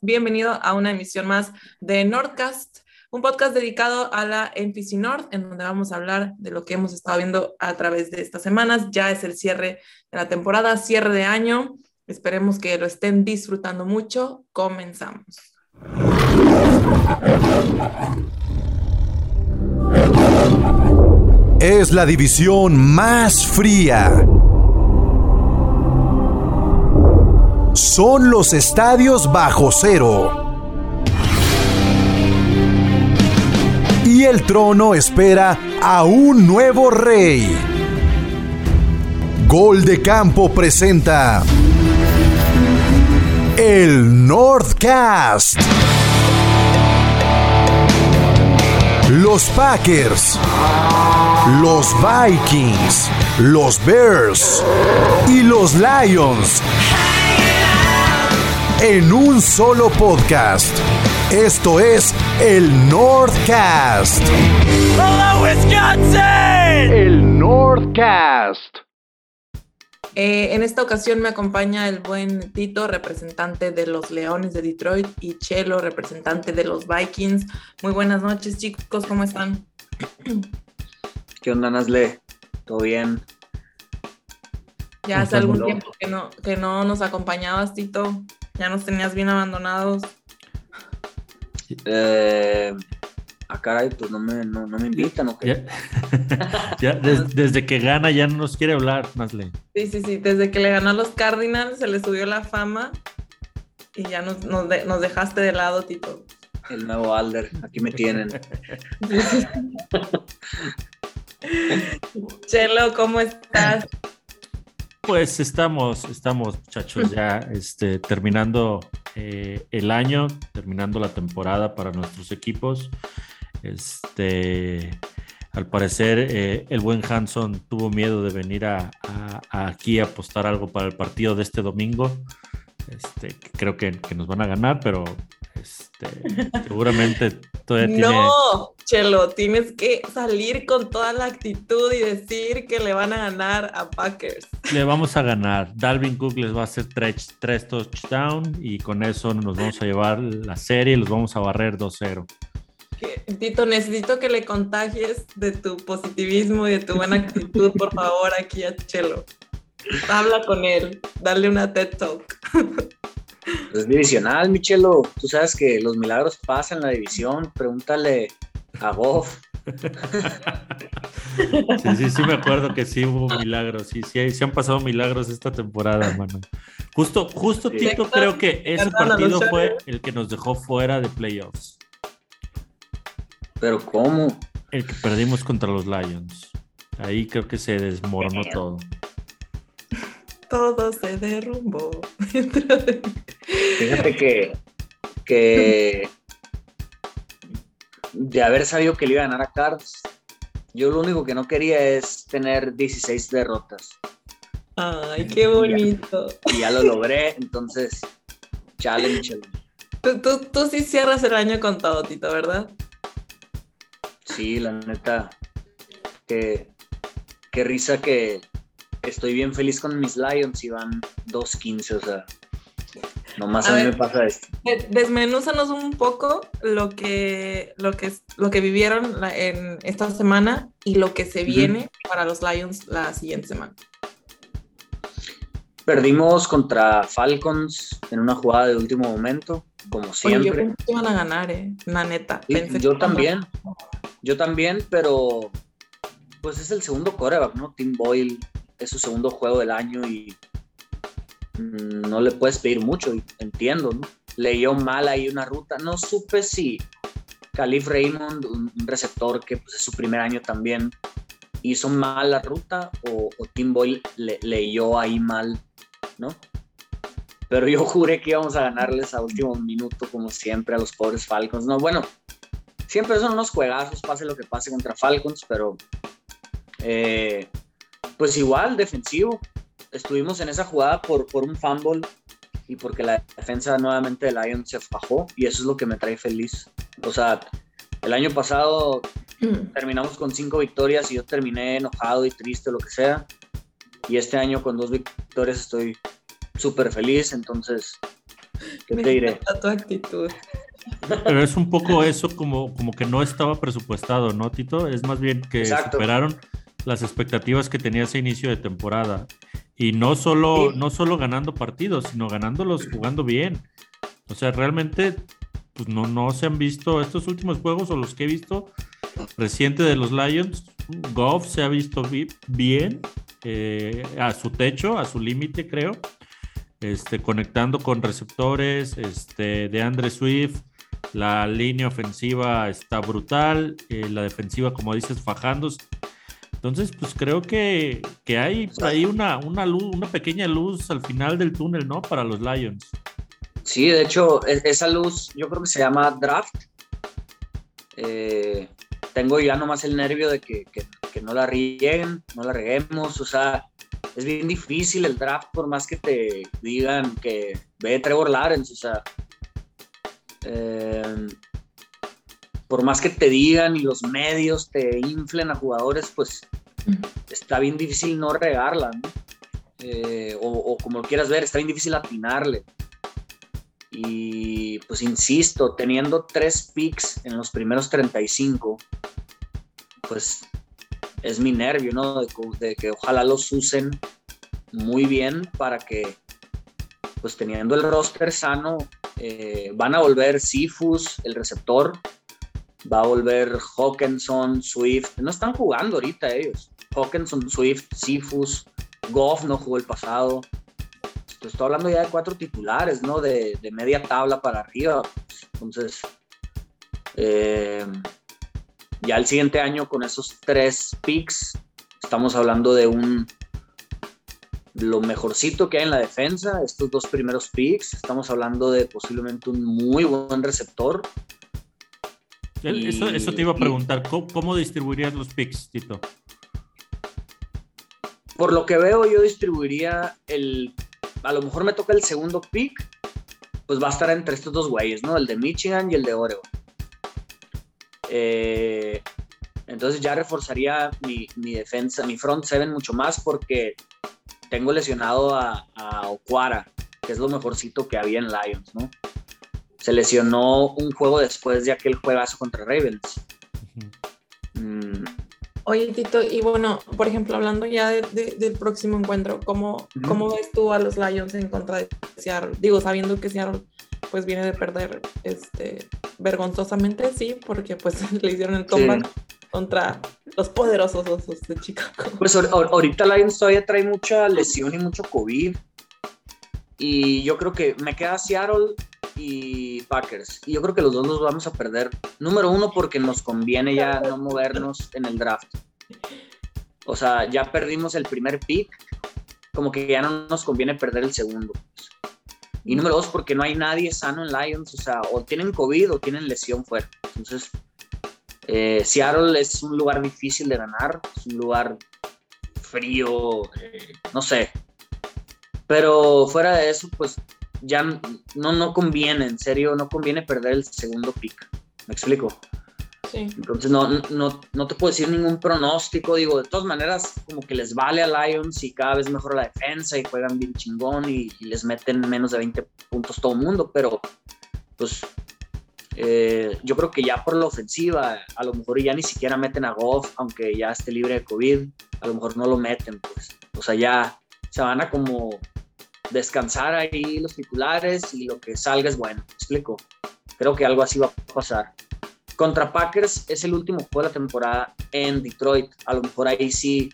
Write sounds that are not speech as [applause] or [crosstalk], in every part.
Bienvenido a una emisión más de Nordcast, un podcast dedicado a la NPC Nord, en donde vamos a hablar de lo que hemos estado viendo a través de estas semanas. Ya es el cierre de la temporada, cierre de año. Esperemos que lo estén disfrutando mucho. Comenzamos. Es la división más fría son los estadios bajo cero. Y el trono espera a un nuevo rey. Gol de Campo presenta el Northcast. Los Packers, los Vikings, los Bears y los Lions en un solo podcast. Esto es el Northcast. ¡Hola, Wisconsin! El Northcast. Eh, en esta ocasión me acompaña el buen Tito, representante de los Leones de Detroit, y Chelo, representante de los Vikings. Muy buenas noches, chicos, ¿cómo están? ¿Qué onda, Nasle? ¿Todo bien? Ya hace algún tiempo que no, que no nos acompañabas, Tito. Ya nos tenías bien abandonados. Eh, ah, caray, pues no me, no, me invitan, ¿o qué? Ya, [laughs] [laughs] desde que gana ya no nos quiere hablar, Masle. Sí, sí, sí, desde que le ganó a los Cardinals se le subió la fama y ya nos, nos, dejaste de lado, Tito. El nuevo Alder, aquí me tienen. [laughs] Chelo, ¿cómo estás? Pues estamos, estamos, muchachos, ya este, terminando eh, el año, terminando la temporada para nuestros equipos. Este, al parecer, eh, el buen Hanson tuvo miedo de venir a, aquí a apostar algo para el partido de este domingo. Este, creo que, que nos van a ganar, pero este, seguramente todavía [laughs] tiene... No, Chelo, tienes que salir con toda la actitud y decir que le van a ganar a Packers. Le vamos a ganar. Dalvin Cook les va a hacer tres, tres touchdowns y con eso nos vamos a llevar la serie y los vamos a barrer 2-0. Tito, necesito que le contagies de tu positivismo y de tu buena actitud, por favor, aquí a Chelo. Habla con él, dale una TED Talk. Es divisional, Michelo. Tú sabes que los milagros pasan en la división. Pregúntale a Goff. [laughs] Sí, sí, sí me acuerdo que sí hubo milagros. Sí, sí, sí han pasado milagros esta temporada, mano. Justo, justo Tito, creo que ese partido fue el que nos dejó fuera de playoffs. ¿Pero cómo? El que perdimos contra los Lions. Ahí creo que se desmoronó todo todo se derrumbó. [laughs] Fíjate que, que de haber sabido que le iba a ganar a Cards, yo lo único que no quería es tener 16 derrotas. Ay, qué bonito. Y ya, lo logré, entonces, challenge. Tú, tú, tú sí cierras el año con todo, Tito, ¿verdad? Sí, la neta. Qué, qué risa que, estoy bien feliz con mis Lions y van 2-15, o sea, nomás a, mí me pasa esto. Desmenúzanos un poco lo que, lo que, lo que vivieron en esta semana y lo que se viene para los Lions la siguiente semana. Perdimos contra Falcons en una jugada de último momento, como siempre. Oye, yo pensé que iban a ganar, eh, la neta. yo también, yo también, pero pues es el segundo coreback, ¿no? Tim Boyle es su segundo juego del año y mm, no le puedes pedir mucho, entiendo. Leyó mal ahí una ruta, no supe si Calif Raymond, un receptor que pues, es su primer año también, hizo mal la ruta o, Tim Boyle le, leyó ahí mal, ¿no? Pero yo [laughs] juré que íbamos a ganarles a último minuto, como siempre, a los pobres Falcons. No, bueno, siempre son unos juegazos, pase lo que pase contra Falcons, pero eh, pues igual, defensivo. Estuvimos en esa jugada por, por un fumble y porque la defensa nuevamente de Lions se bajó y eso es lo que me trae feliz. O sea, el año pasado mm. terminamos con cinco victorias y yo terminé enojado y triste, lo que sea. Y este año con dos victorias estoy súper feliz, entonces ¿Qué Me te diré? tu actitud. Pero es un poco eso como, como que no estaba presupuestado, ¿no, Tito? Es más bien que Exacto. superaron las expectativas que tenía ese inicio de temporada. Y no solo, no solo ganando partidos, sino ganándolos jugando bien. O sea, realmente pues no, no se han visto estos últimos juegos o los que he visto reciente de los Lions. Goff se ha visto bi- bien eh, a su techo, a su límite, creo. Este, conectando con receptores, este, de Andre Swift, la línea ofensiva está brutal, eh, la defensiva, como dices, fajándose. Entonces, pues creo que, que hay ahí una, una luz, una pequeña luz al final del túnel, ¿no? Para los Lions. Sí, de hecho, e- esa luz yo creo que se llama draft. Eh, tengo ya nomás el nervio de que, que- que no la rieguen, no la reguemos. O sea, es bien difícil el draft por más que te digan que ve Trevor Lawrence. O sea, eh, por más que te digan y los medios te inflen a jugadores, pues está bien difícil no regarla, ¿no? Eh, o, o como quieras ver, está bien difícil atinarle. Y pues insisto, teniendo tres picks en los primeros 35, pues es mi nervio, ¿no? De que ojalá los usen muy bien para que, pues teniendo el roster sano, eh, van a volver Sifus, el receptor, va a volver Hawkinson, Swift. No están jugando ahorita ellos. Hawkinson, Swift, Sifus, Goff no jugó el pasado. Te estoy hablando ya de cuatro titulares, ¿no? De, de media tabla para arriba. Entonces, eh, ya el siguiente año con esos tres picks, estamos hablando de un lo mejorcito que hay en la defensa, estos dos primeros picks, estamos hablando de posiblemente un muy buen receptor. Y- Eso, eso te iba a preguntar, ¿cómo, cómo distribuirías los picks, Tito? Por lo que veo, yo distribuiría el. A lo mejor me toca el segundo pick, pues va a estar entre estos dos güeyes, ¿no? El de Michigan y el de Oregon. Eh, entonces ya reforzaría mi, mi defensa, mi front seven mucho más porque tengo lesionado a, a Okwara, que es lo mejorcito que había en Lions, ¿no? Se lesionó un juego después de aquel juegazo contra Ravens. Mm, Oye, Tito, y bueno, por ejemplo, hablando ya de- de- del próximo encuentro, ¿cómo, Ujú. ¿cómo ves tú a los Lions en contra de Seattle? Digo, sabiendo que Seattle pues viene de perder este, vergonzosamente, sí, porque pues [laughs] le hicieron el comeback contra los poderosos osos de Chicago. Pues ahor- ahor- ahorita Lions todavía trae mucha lesión y mucho COVID. Y yo creo que me queda Seattle y Packers. Y yo creo que los dos los vamos a perder. Número uno, porque nos conviene ya no movernos en el draft. O sea, ya perdimos el primer pick. Como que ya no nos conviene perder el segundo. Y número dos, porque no hay nadie sano en Lions. O sea, o tienen COVID o tienen lesión fuera. Entonces, eh, Seattle es un lugar difícil de ganar. Es un lugar frío, eh, no sé. Pero fuera de eso, pues ya no, no conviene, en serio, no conviene perder el segundo pick. ¿Me explico? Sí. Entonces no, no, no te puedo decir ningún pronóstico. Digo, de todas maneras, como que les vale a Lions y cada vez mejora la defensa y juegan bien chingón y, y les meten menos de 20 puntos todo el mundo, pero pues eh, yo creo que ya por la ofensiva, a lo mejor ya ni siquiera meten a Goff, aunque ya esté libre de COVID, a lo mejor no lo meten, pues. O sea, ya se van a como descansar ahí los titulares y lo que salga es bueno. ¿Me explico? Creo que algo así va a pasar. Contra Packers es el último juego de la temporada en Detroit. A lo mejor ahí sí,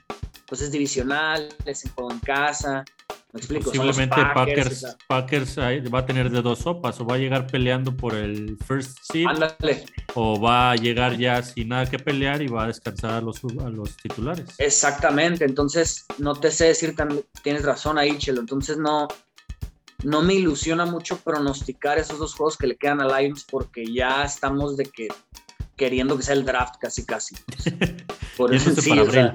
pues es divisional, es en juego en casa. ¿Me explico? Posiblemente Packers, Packers va a tener de dos sopas, o va a llegar peleando por el first seed, ándale, o va a llegar ya sin nada que pelear y va a descansar a los, a los titulares. exactamente. Entonces, no te sé decir, tienes razón ahí, Chelo. Entonces, no, no me ilusiona mucho pronosticar esos dos juegos que le quedan a Lions porque ya estamos de que queriendo que sea el draft casi, casi. [laughs] Por eso sí, o sea.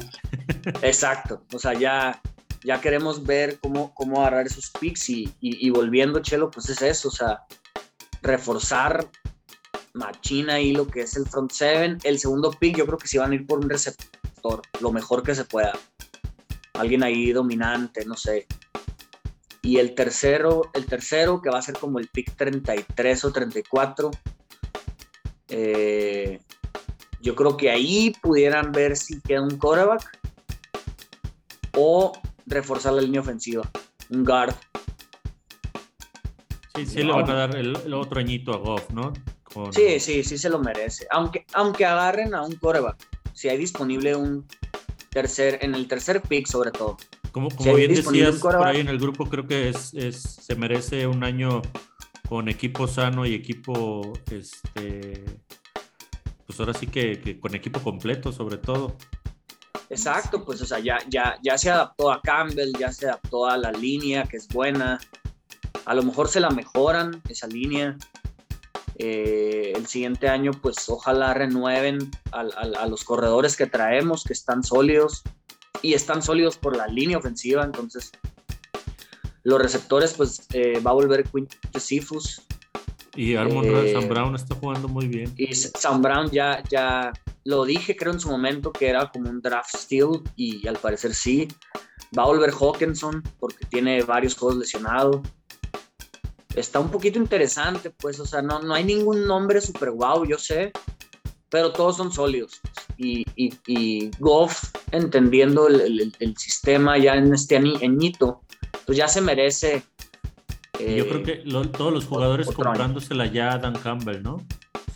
Exacto, o sea, ya, ya queremos ver cómo, cómo agarrar esos picks y, y- volviendo, Chelo, pues es eso, o sea, reforzar machina ahí lo que es el front seven. El segundo pick yo creo que sí van a ir por un receptor, lo mejor que se pueda. Alguien ahí dominante, no sé. Y el tercero, el tercero, que va a ser como el pick 33 o 34, eh, yo creo que ahí pudieran ver si queda un quarterback o reforzar la línea ofensiva, un guard. Sí, sí le van a dar el, el otro añito a Goff, ¿no? Con- Sí, sí, sí se lo merece. Aunque, aunque agarren a un quarterback, si hay disponible un tercer, en el tercer pick sobre todo. Como, como Si hay bien decías por ahí en el grupo, creo que es, es- se merece un año con equipo sano y equipo, este, pues ahora sí que, que con equipo completo sobre todo. Exacto, pues o sea, ya, ya, ya se adaptó a Campbell, ya se adaptó a la línea, que es buena. A lo mejor se la mejoran esa línea. Eh, el siguiente año, pues ojalá renueven al- a los corredores que traemos, que están sólidos. Y están sólidos por la línea ofensiva. Entonces, los receptores, pues eh, va a volver Quint Cephus. Y Armon Eh, Sam Brown está jugando muy bien. Y Sam Brown ya, ya lo dije, creo en su momento que era como un draft steal y al parecer sí. Va a volver Hawkinson porque tiene varios juegos lesionados. Está un poquito interesante, pues, o sea, no, no hay ningún nombre super guau, yo sé, pero todos son sólidos. Y, y, y Goff, entendiendo el, el- el sistema ya en este añito, pues ya se merece. Yo creo que lo- todos los jugadores otro año. comprándosela ya a Dan Campbell, ¿no?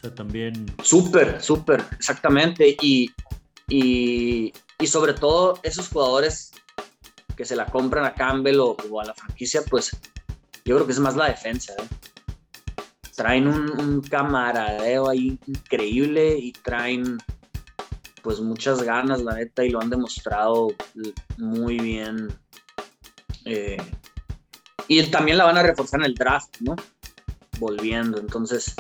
Sea, también Súper, súper, exactamente. Y, y, y sobre todo esos jugadores que se la compran a Campbell o, o a la franquicia, pues yo creo que es más la defensa. ¿eh? Traen un, un camaradeo ahí increíble y traen pues muchas ganas, la neta, y lo han demostrado muy bien. Eh, y también la van a reforzar en el draft, ¿no? Volviendo, entonces,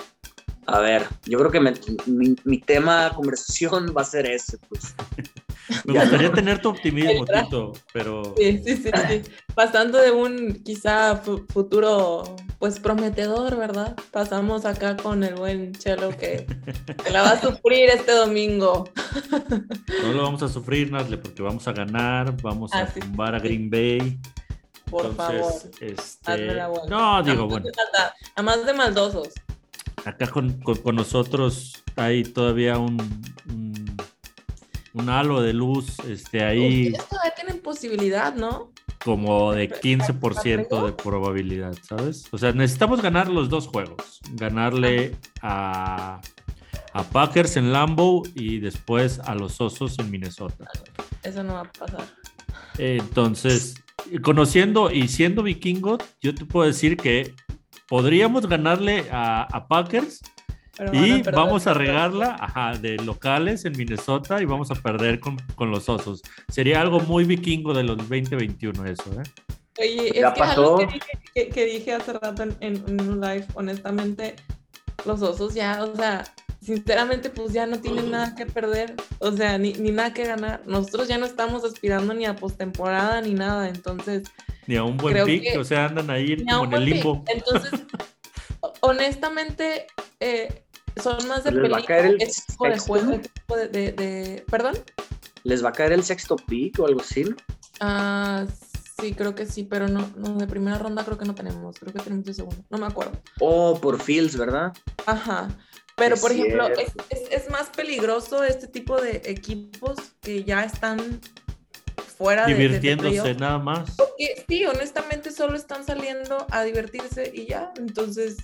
a ver, yo creo que me- mi, mi tema de conversación va a ser ese, pues. [laughs] me gustaría no. tener tu optimismo. Tito, pero Sí, sí, sí, sí. Pasando de un quizá fu- futuro pues prometedor, ¿verdad? Pasamos acá con el buen Chelo que, [laughs] que la va a sufrir este domingo. no lo vamos a sufrir, Nazle, porque vamos a ganar, vamos Ah, a sí. tumbar a Green Bay. Por Entonces, favor. este, hazme la buena. no, digo, bueno, nada más de maldosos. Acá con, con- con nosotros hay todavía un, un, un halo de luz, este, ahí Ustedes todavía tienen posibilidad, ¿no? como de 15% de probabilidad, ¿sabes? O sea, necesitamos ganar los dos juegos, ganarle a, a Packers en Lambeau y después a los Osos en Minnesota. Eso no va a pasar. Entonces, conociendo y siendo vikingo, yo te puedo decir que podríamos ganarle a, a Packers Pero y vamos a regarla ajá, de locales en Minnesota y vamos a perder con, con los osos. Sería algo muy vikingo de los 2021 eso, ¿eh? Oye, es Ya que algo que dije, que, que dije hace rato en un live, honestamente, los osos ya, o sea, sinceramente, pues ya no tienen nada que perder, o sea, ni, ni nada que ganar. Nosotros ya no estamos aspirando ni a postemporada ni nada, entonces, Ni a un buen pick, que- o sea, andan ahí como en el limbo. pick. Entonces, ho- [laughs] honestamente, eh, son más de peligro el juego, de, de- de- ¿Perdón? ¿Les va a caer el sexto pick o algo así? Ah, sí, creo que sí, pero no, no, de primera ronda creo que no tenemos, creo que tenemos de segundo, no me acuerdo. Oh, por Fields, ¿verdad? Ajá. Pero, por ejemplo, es, es- es más peligroso este tipo de equipos que ya están fuera de- de, Divirtiéndose nada más. Porque sí, honestamente solo están saliendo a divertirse y ya. Entonces,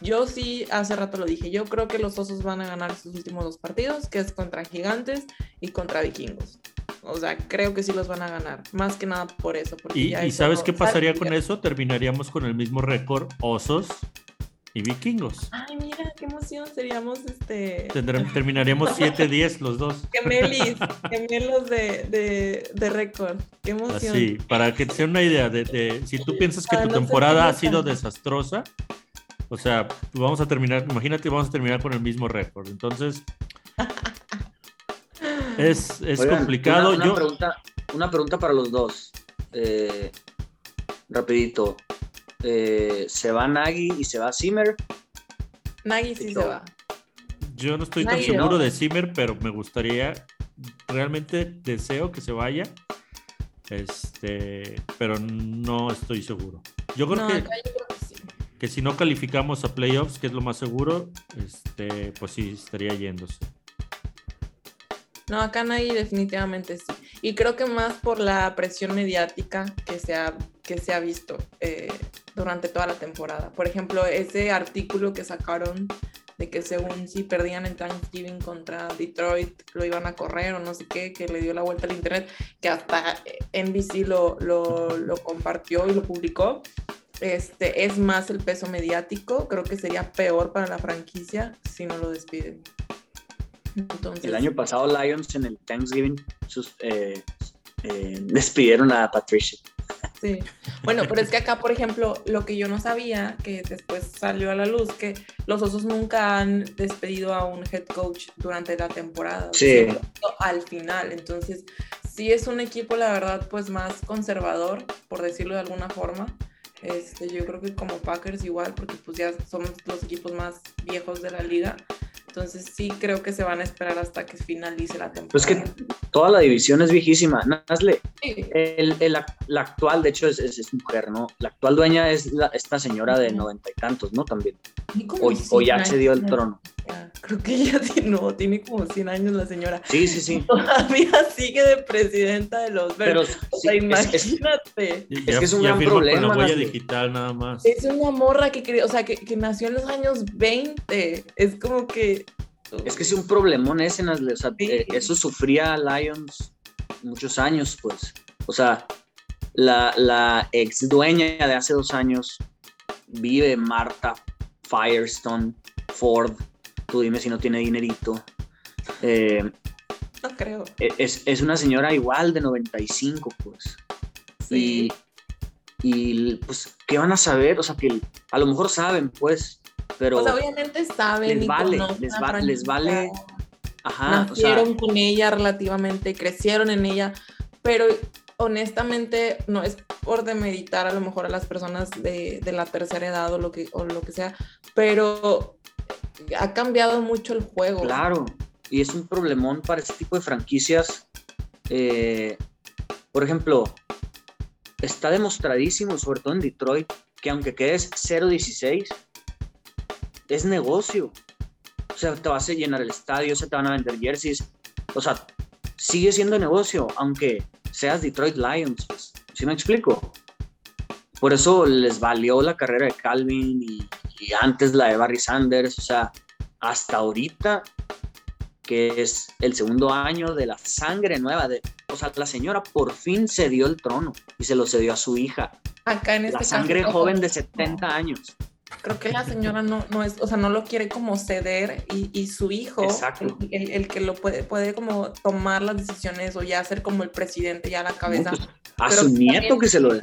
yo sí, hace rato lo dije, yo creo que los osos van a ganar sus últimos dos partidos, que es contra gigantes y contra vikingos. O sea, creo que sí los van a ganar, más que nada por eso. Porque ¿Y, ya y es sabes qué pasaría con eso? Terminaríamos con el mismo récord osos y vikingos. Ay, mira, qué emoción, seríamos este... Terminaríamos [laughs] 7-10 los dos. Gemelis, gemelos de, de, de récord. Qué emoción. Así, para que te sea una idea de, de- si tú piensas que Para tu no temporada ha sido desastrosa, o sea, vamos a terminar, imagínate, vamos a terminar con el mismo récord. Entonces, [laughs] es, es Oigan, complicado. Una, una Yo, pregunta, una pregunta para los dos. Eh, rapidito. Eh, ¿Se va Nagy y se va Zimmer? Nagy sí se va. yo no estoy tan seguro ¿no? de Zimmer, pero me gustaría, realmente deseo que se vaya, este, pero no estoy seguro. Yo creo No, que, acá yo creo que sí. que si no calificamos a playoffs, que es lo más seguro, este, pues sí, estaría yéndose. No, acá nadie definitivamente sí. Y creo que más por la presión mediática que se ha, que se ha visto eh, durante toda la temporada. Por ejemplo, ese artículo que sacaron de que según si perdían en Thanksgiving contra Detroit lo iban a correr o no sé qué, que le dio la vuelta al internet, que hasta NBC lo, lo, compartió y lo publicó. Este, es más el peso mediático, creo que sería peor para la franquicia si no lo despiden. El año pasado Lions en el Thanksgiving sus- eh, eh, despidieron a Patricia. Sí. Bueno, pero es que acá, por ejemplo, lo que yo no sabía, que después salió a la luz, que los osos nunca han despedido a un head coach durante la temporada. Sí. Al final. Entonces, sí es un equipo, la verdad, pues más conservador, por decirlo de alguna forma. Este, yo creo que como Packers igual, porque pues ya somos los equipos más viejos de la liga. Entonces sí creo que se van a esperar hasta que finalice la temporada. Pues que toda la división es viejísima. Nazle, Sí. el, el la actual, de hecho, es, es- es mujer, ¿no? La actual dueña es la- esta señora de noventa y tantos, ¿no? También. Como O, ya 100 se dio el trono. Ya, Creo que ya tiene, no, tiene como 100 años la señora. Sí, sí, sí. [laughs] Todavía sigue de presidenta de los Pero Bears. o sí, sea, es- es- imagínate. Es que es un ya gran firmó problema, Con la huella digital nada más. Es una morra que, o sea, que, que nació en los años 20. Es como que... Es que es un problemón ese. O sea, Sí. eh, eso sufría Lions muchos años, pues. O sea, la, la ex dueña de hace dos años vive Marta Firestone Ford. Tú dime si no tiene dinerito. Eh, No creo. es, es una señora igual de 95, pues. Sí. Y, y, pues, ¿qué van a saber? O sea, que a lo mejor saben, pues, pero... sea, obviamente saben les vale, les va- les vale, Ajá, o sea, Nacieron con ella relativamente, crecieron en ella, pero honestamente no es por demeritar a lo mejor a las personas de, de la tercera edad o lo, que, o lo que sea, pero ha cambiado mucho el juego. claro, y es un problemón para ese tipo de franquicias. Eh, por ejemplo, está demostradísimo, sobre todo en Detroit, que aunque quedes 0-16, es negocio. O sea, te vas a llenar el estadio, se te van a vender jerseys. O sea, sigue siendo negocio, aunque seas Detroit Lions. Pues. ¿Sí me explico? Por eso les valió la carrera de Calvin y, y antes la de Barry Sanders. O sea, hasta ahorita, que es el segundo año de la sangre nueva. De, o sea, la señora por fin se dio el trono y se lo cedió a su hija. Acá en este La sangre joven de 70 años. Creo que la señora no, no es, o sea, no lo quiere como ceder y, y su hijo, el, el- el que lo puede, puede como tomar las decisiones o ya ser como el presidente ya la cabeza. No, pues, a Pero su nieto que se lo dé.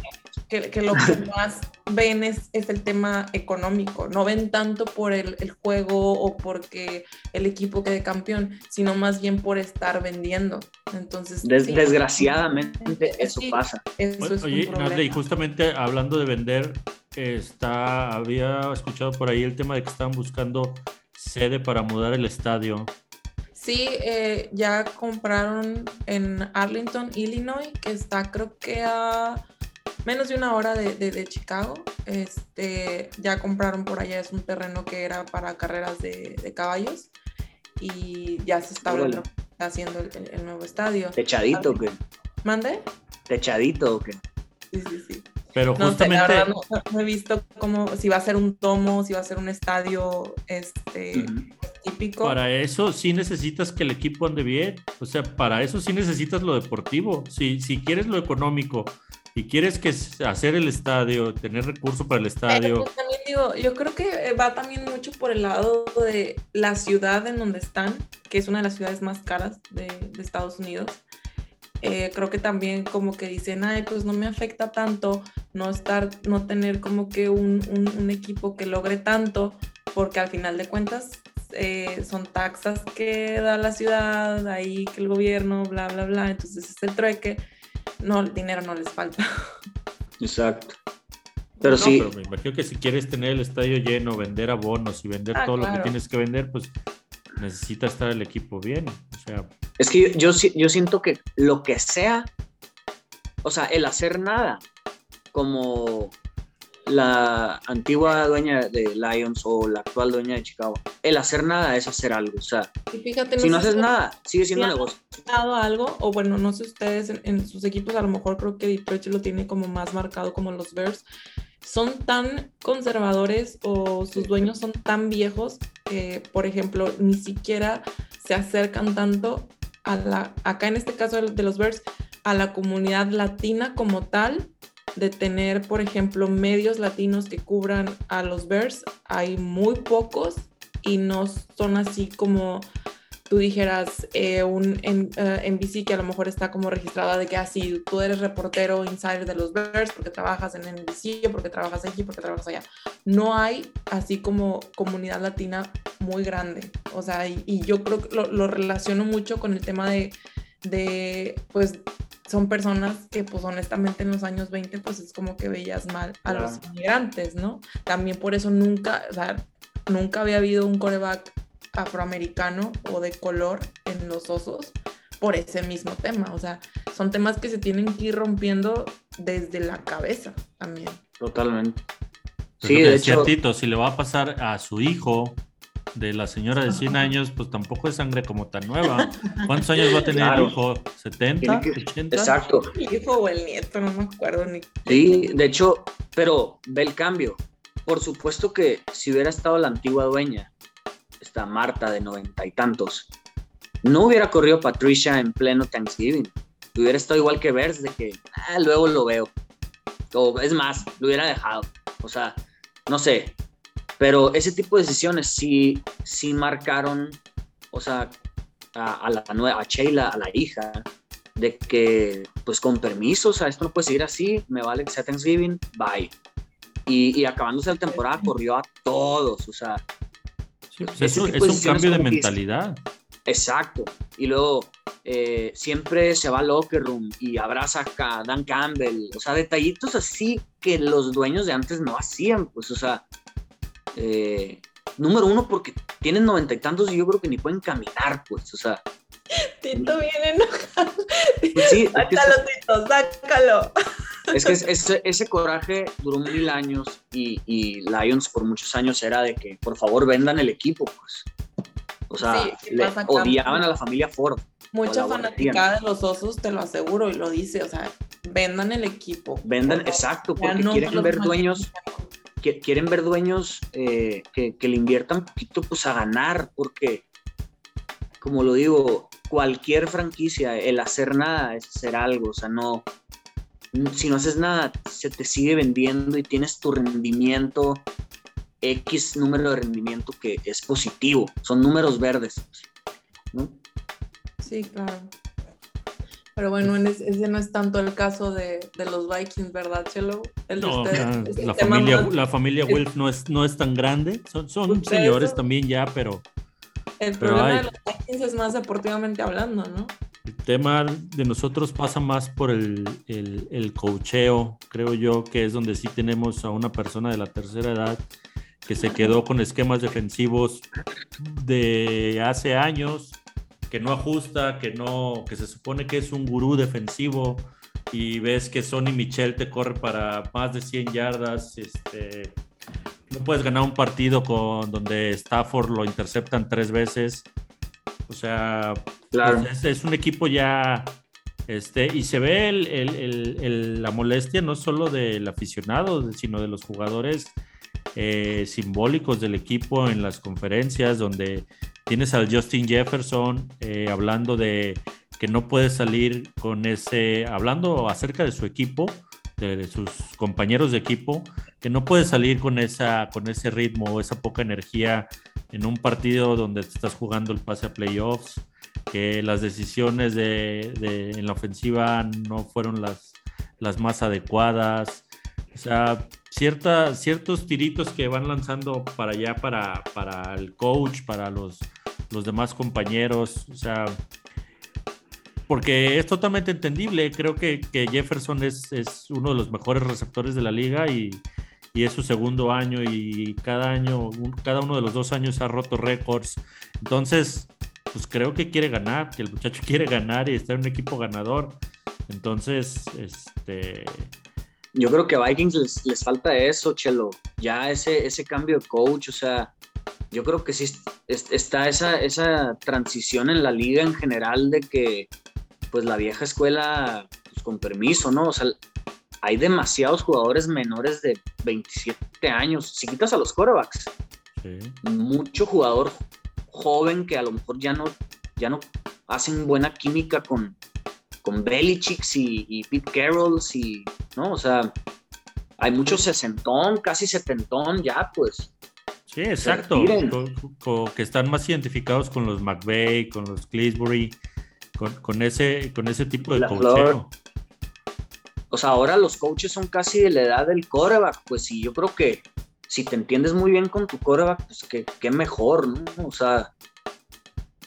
que, que lo que [laughs] más ven es, es el tema económico. No ven tanto por el, el juego o porque el equipo quede campeón, sino más bien por estar vendiendo. Entonces, Des- sí, desgraciadamente eso sí, pasa. Eso es Oye, justamente hablando de vender, está, había escuchado por ahí el tema de que estaban buscando sede para mudar el estadio. Sí, eh, ya compraron en Arlington, Illinois, que está creo que a menos de una hora de, de- de Chicago. Este, ya compraron por allá, es un terreno que era para carreras de, de caballos y ya se está haciendo el, el- el nuevo estadio. Techadito o qué? ¿Mande? Techadito o qué? Sí, sí, sí. Pero No sé, la justamente, verdad no, no he visto cómo, si va a ser un tomo, si va a ser un estadio este. Típico. para eso sí necesitas que el equipo ande bien. O sea, para eso sí necesitas lo deportivo. Si, si quieres lo económico y quieres que hacer el estadio, tener recursos para el Pero estadio, pues también digo, yo creo que eh, va también mucho por el lado de la ciudad en donde están, que es una de las ciudades más caras de, de Estados Unidos. Eh, creo que también como que dicen, ay, pues no me afecta tanto no estar, no tener como que un, un- un equipo que logre tanto, porque al final de cuentas eh, son taxas que da la ciudad, ahí que el gobierno, bla, bla, bla. Entonces es el trueque, no, el dinero no les falta. Exacto. Pero No, sí, pero me imagino que si quieres tener el estadio lleno, vender abonos y vender Ah, todo lo que tienes que vender, pues necesita estar el equipo bien. O sea, es que yo, yo, yo siento que lo que sea, o sea, el hacer nada, como la antigua dueña de Lions o la actual dueña de Chicago, el hacer nada es hacer algo. O sea, Y fíjate, si no haces si nada, sigue siendo Sí, negocio. dado algo, o bueno, no sé ustedes en, en sus equipos, a lo mejor creo que Detroit lo tiene como más marcado como los Bears, son tan conservadores o sus dueños son tan viejos que, por ejemplo, ni siquiera se acercan tanto a la, acá en este caso de los Bears, a la comunidad latina como tal, de tener, por ejemplo, medios latinos que cubran a los Bears, hay muy pocos y no son así como tú dijeras eh, un en, eh, NBC que a lo mejor está como registrada de que así tú eres reportero insider de los Bears porque trabajas en NBC porque trabajas aquí, porque trabajas allá. No hay así como comunidad latina muy grande. O sea, y, y yo creo que lo, lo relaciono mucho con el tema de, de, pues, son personas que pues honestamente en los años 20 pues es como que veías mal a los inmigrantes, ¿no? También por eso nunca, o sea, nunca había habido un coreback afroamericano o de color en los osos por ese mismo tema. O sea, son temas que se tienen que ir rompiendo desde la cabeza también. Totalmente. Pues Sí, de hecho, Tito, si le va a pasar a su hijo de la señora de 100 años, pues tampoco es sangre como tan nueva. ¿Cuántos años va a tener Claro. el hijo? ¿70? Tiene que- ¿80? exacto. El hijo o el nieto, no me acuerdo ni. Sí, de hecho, pero ve el cambio. Por supuesto que si hubiera estado la antigua dueña, esta Marta de noventa y tantos, no hubiera corrido Patricia en pleno Thanksgiving. Hubiera estado igual que Vers de que "Ah, luego lo veo. O es más, lo hubiera dejado. O sea, no sé. Pero ese tipo de decisiones sí, sí marcaron, o sea, a, a la nueva, a Sheila, a la hija, de que, pues con permiso, o sea, esto no puede seguir así, me vale que sea Thanksgiving, bye. Y, y acabándose la temporada corrió a todos, o sea, Sí, pues es, un- es cambio de mentalidad. exacto. Y luego eh, siempre se va al locker room y abraza a Dan Campbell, o sea, detallitos así que los dueños de antes no hacían, pues, o sea, eh, número uno porque tienen noventa y tantos y yo creo que ni pueden caminar, pues, o sea, Tito viene enojado. pues sí, es que Sácalo, Tito, sácalo. Es que es- ese, ese coraje duró mil años y, y Lions por muchos años era de que por favor vendan el equipo, pues. O sea, Sí, le odiaban a la familia Ford. Mucha fanaticada de los osos, te lo aseguro, y lo dice, o sea, vendan el equipo. Vendan, Por exacto, porque no quieren ver dueños, quieren ver dueños eh, que, que le inviertan poquito pues a ganar, porque como lo digo, cualquier franquicia, el hacer nada es hacer algo, o sea, no, si no haces nada, se te sigue vendiendo y tienes tu rendimiento, X número de rendimiento que es positivo, son números verdes, ¿no? Sí, claro. Pero bueno, en es- ese no es tanto el caso de, de los Vikings, ¿verdad, Chelo? El No, ustedes la, familia, más- la familia Wilf no es, no es tan grande. Son, son Ustedes señores también ya, pero El pero problema hay- de los Vikings es más deportivamente hablando, ¿no? el tema de nosotros pasa más por el, el, el coacheo, creo yo, que es donde sí tenemos a una persona de la tercera edad que se quedó con esquemas defensivos de hace años, que no ajusta, que no, que se supone que es un gurú defensivo y ves que Sonny Michel te corre para más de 100 yardas, este, no puedes ganar un partido con donde Stafford lo interceptan tres veces. O sea, Claro. es, es un equipo ya, este, y se ve el- el- el- el- la molestia no solo del aficionado, sino de los jugadores eh, simbólicos del equipo en las conferencias, donde tienes al Justin Jefferson eh, hablando de que no puede salir con ese, hablando acerca de su equipo, de, sus compañeros de equipo, que no puede salir con, esa, con ese ritmo, esa poca energía en un partido donde estás jugando el pase a playoffs que las decisiones de, de- en la ofensiva no fueron las, las más adecuadas. O sea, cierta, ciertos tiritos que van lanzando para allá, para, para el coach, para los, los demás compañeros. O sea, porque es totalmente entendible. Creo que, que Jefferson es, es uno de los mejores receptores de la liga y, y es su segundo año y cada año, cada uno de los dos años ha roto récords. Entonces, pues creo que quiere ganar, que el muchacho [laughs] quiere ganar y está en un equipo ganador. Entonces, este, yo creo que a Vikings les, les falta eso, Chelo. Ya ese, ese cambio de coach, o sea, yo creo que sí está esa, esa transición en la liga en general de que, pues la vieja escuela, pues con permiso, ¿no? O sea, hay demasiados jugadores menores de 27 años. Si quitas a los quarterbacks, mucho jugador joven que a lo mejor ya no, ya no hacen buena química con, con Belichick y, y Pete Carroll, y, ¿no? O sea, hay mucho sesentón, casi setentón ya, pues. Sí, exacto. que están más identificados con los McVeigh, con los Cleesbury, con, ese, con ese tipo de coacheo. O sea, ahora los coaches son casi de la edad del coreback, pues sí, yo creo que si te entiendes muy bien con tu coreback, pues qué, mejor, ¿no? O sea,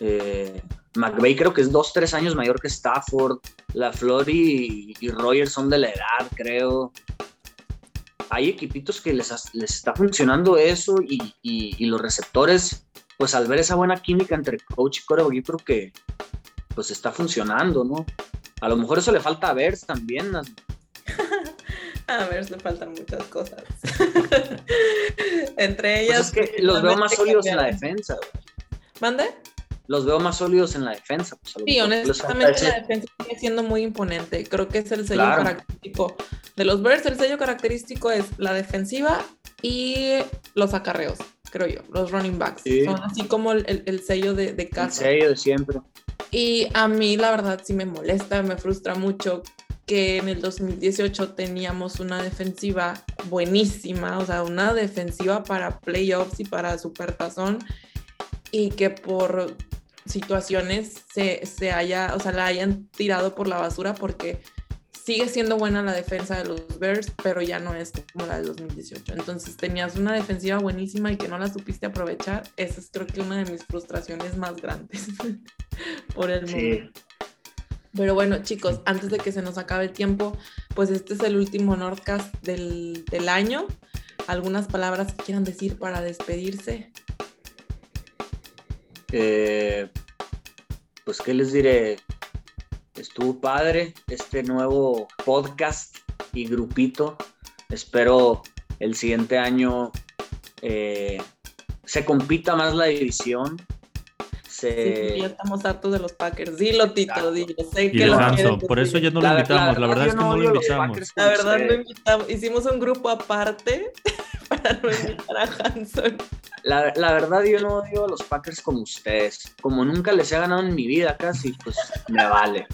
eh, McVeigh creo que es dos, tres años mayor que Stafford, La y, y Rogers son de la edad, creo hay equipitos que les, les está funcionando eso y, los receptores, pues al ver esa buena química entre coach y coreback, yo creo que pues está funcionando, ¿no? A lo mejor eso le falta a Vers también. [laughs] a Vers le faltan muchas cosas. [laughs] entre pues ellas... es que los veo más sólidos en la defensa. ¿Mande? Los veo más sólidos en la defensa. Pues, sí, honestamente la defensa sigue siendo muy imponente. Creo que es el sello característico de los Bears. El sello característico es la defensiva y los acarreos, creo yo, los running backs. Son así como el, sello de, de casa. El sello de siempre. Y a mí la verdad sí me molesta, me frustra mucho que en el 2018 teníamos una defensiva buenísima, o sea, una defensiva para playoffs y para supertazón y que por situaciones se, se, haya, o sea, la hayan tirado por la basura porque sigue siendo buena la defensa de los Bears, pero ya no es como la del 2018. Entonces tenías una defensiva buenísima y que no la supiste aprovechar. Esa es creo que una de mis frustraciones más grandes [laughs] por el mundo. Pero bueno, chicos, antes de que se nos acabe el tiempo, pues este es el último Nordcast del, del año. ¿Algunas palabras que quieran decir para despedirse? Eh, pues, ¿qué les diré? Estuvo padre este nuevo podcast y grupito. Espero el siguiente año eh, se compita más la división. Se... ya estamos hartos de los Packers. Dilo, Tito, dilo. Sé que lo por eso ya no lo invitamos. La, verdad es que no, lo invitamos. La verdad no invitamos. Hicimos un grupo aparte [laughs] para no invitar a Hanson. La, verdad, yo no odio a los Packers como ustedes. Como nunca les he ganado en mi vida casi, pues me vale.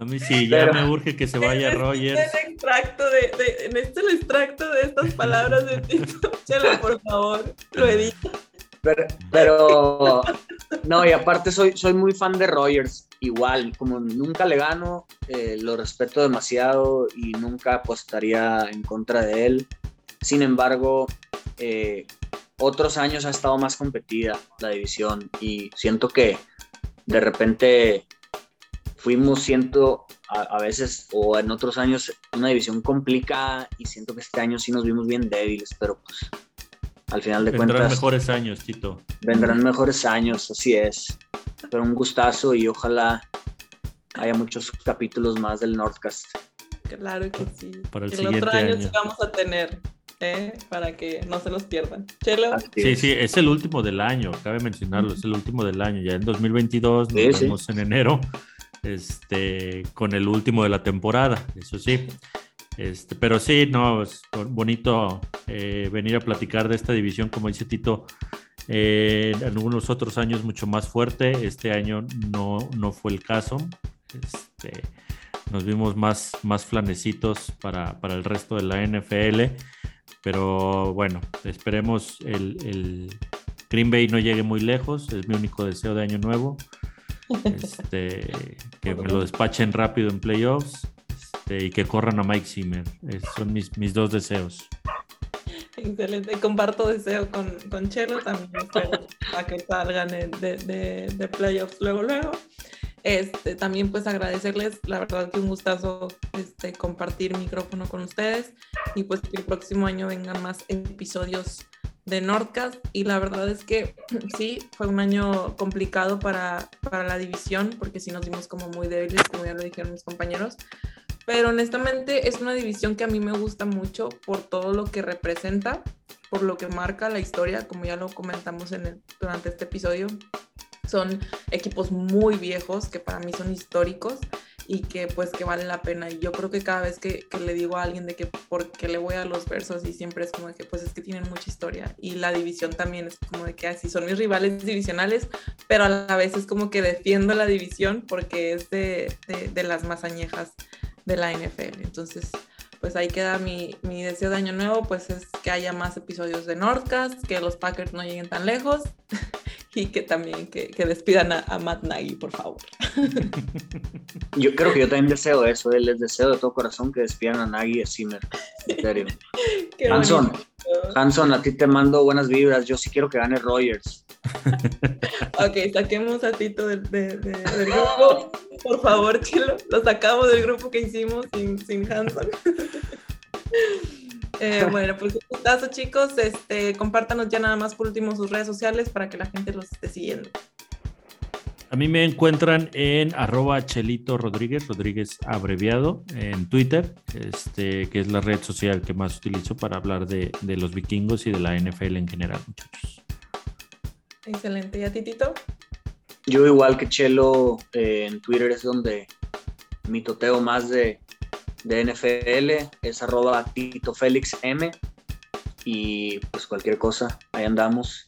A mí sí, ya me urge que se vaya Rogers. Este el extracto de, en este el extracto de estas palabras de Tito. Chelo, por favor, lo edito. Pero, no, y aparte soy, soy muy fan de Rogers. Igual, como nunca le gano, eh, lo respeto demasiado y nunca apostaría en contra de él. Sin embargo, eh, otros años ha estado más competida la división y siento que de repente fuimos, siento a, veces o en otros años una división complicada y siento que este año sí nos vimos bien débiles, pero pues al final de cuentas. Vendrán mejores años, Tito. Vendrán mejores años, así es. Pero un gustazo y ojalá haya muchos capítulos más del Nordcast. Claro que sí. Para el, el siguiente otro año, sí vamos a tener. ¿eh? para que no se los pierdan. Chelo. Sí, sí, es el último del año, cabe mencionarlo, es el último del año. Ya en 2022 nos vemos en enero, este, con el último de la temporada, eso sí. Este, pero sí, no, es bonito eh, venir a platicar de esta división, como dice Tito, eh, en algunos otros años mucho más fuerte. Este año no, no fue el caso. Este, nos vimos más, más flanecitos para, para, el resto de la NFL. Pero bueno, esperemos el, el, Green Bay no llegue muy lejos. Es mi único deseo de año nuevo. [laughs] Este, que me lo despachen rápido en playoffs este, y que corran a Mike Zimmer. Esos son mis, mis dos deseos. Excelente, comparto deseo con, con Chelo también para que salgan de, de, playoffs luego, luego. Este, también pues agradecerles, la verdad que un gustazo este, compartir micrófono con ustedes y pues que el próximo año vengan más episodios de Nordcast y la verdad es que [clears throat] sí, fue un año complicado para, para la división porque sí nos dimos como muy débiles, como ya lo dijeron mis compañeros, pero honestamente es una división que a mí me gusta mucho por todo lo que representa, por lo que marca la historia, como ya lo comentamos en el, durante este episodio. Son equipos muy viejos que para mí son históricos y que pues que vale la pena. Y yo creo que cada vez que, que le digo a alguien de que por qué le voy a los versos y siempre es como de que pues es que tienen mucha historia y la división también es como de que así son mis rivales divisionales, pero a la vez es como que defiendo la división porque es de, de, de las más añejas de la NFL. Entonces, pues ahí queda mi, mi, deseo de año nuevo, pues es que haya más episodios de Nordcast, que los Packers no lleguen tan lejos [laughs] y que también que, que despidan a, a, Matt Nagy, por favor. [laughs] Yo creo que yo también deseo eso, eh, les deseo de todo corazón que despidan a Nagy y a Zimmer, en serio. [laughs] Hanson, Hanson, a ti te mando buenas vibras, yo sí quiero que gane Rogers. [laughs] ok, saquemos a Tito de, del grupo, por favor, Chilo, lo sacamos del grupo que hicimos sin, sin Hanson. Eh, bueno, pues un gustazo, chicos. Este, compártanos ya nada más por último sus redes sociales para que la gente los esté siguiendo. A mí me encuentran en arroba Chelito Rodríguez, Rodríguez abreviado, en Twitter, este, que es la red social que más utilizo para hablar de, de los vikingos y de la NFL en general, muchachos. Excelente. ¿Y a ti, Tito? Yo igual que Chelo, eh, en Twitter es donde mi toteo más de, de NFL es arroba Tito Félix M. Y pues cualquier cosa, ahí andamos.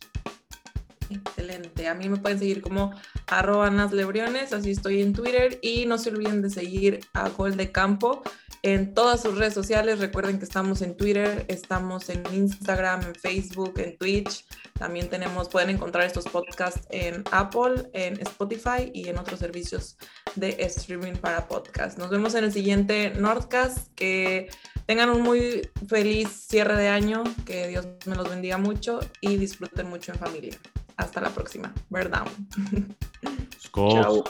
Excelente. A mí me pueden seguir como arroba Naslebriones, así estoy en Twitter. Y no se olviden de seguir a Gol de Campo en todas sus redes sociales. Recuerden que estamos en Twitter, estamos en Instagram, en Facebook, en Twitch. También tenemos, pueden encontrar estos podcasts en Apple, en Spotify y en otros servicios de streaming para podcast. Nos vemos en el siguiente Nordcast. Que tengan un muy feliz cierre de año, que Dios me los bendiga mucho y disfruten mucho en familia. Hasta la próxima. Verdad. [laughs] Chao.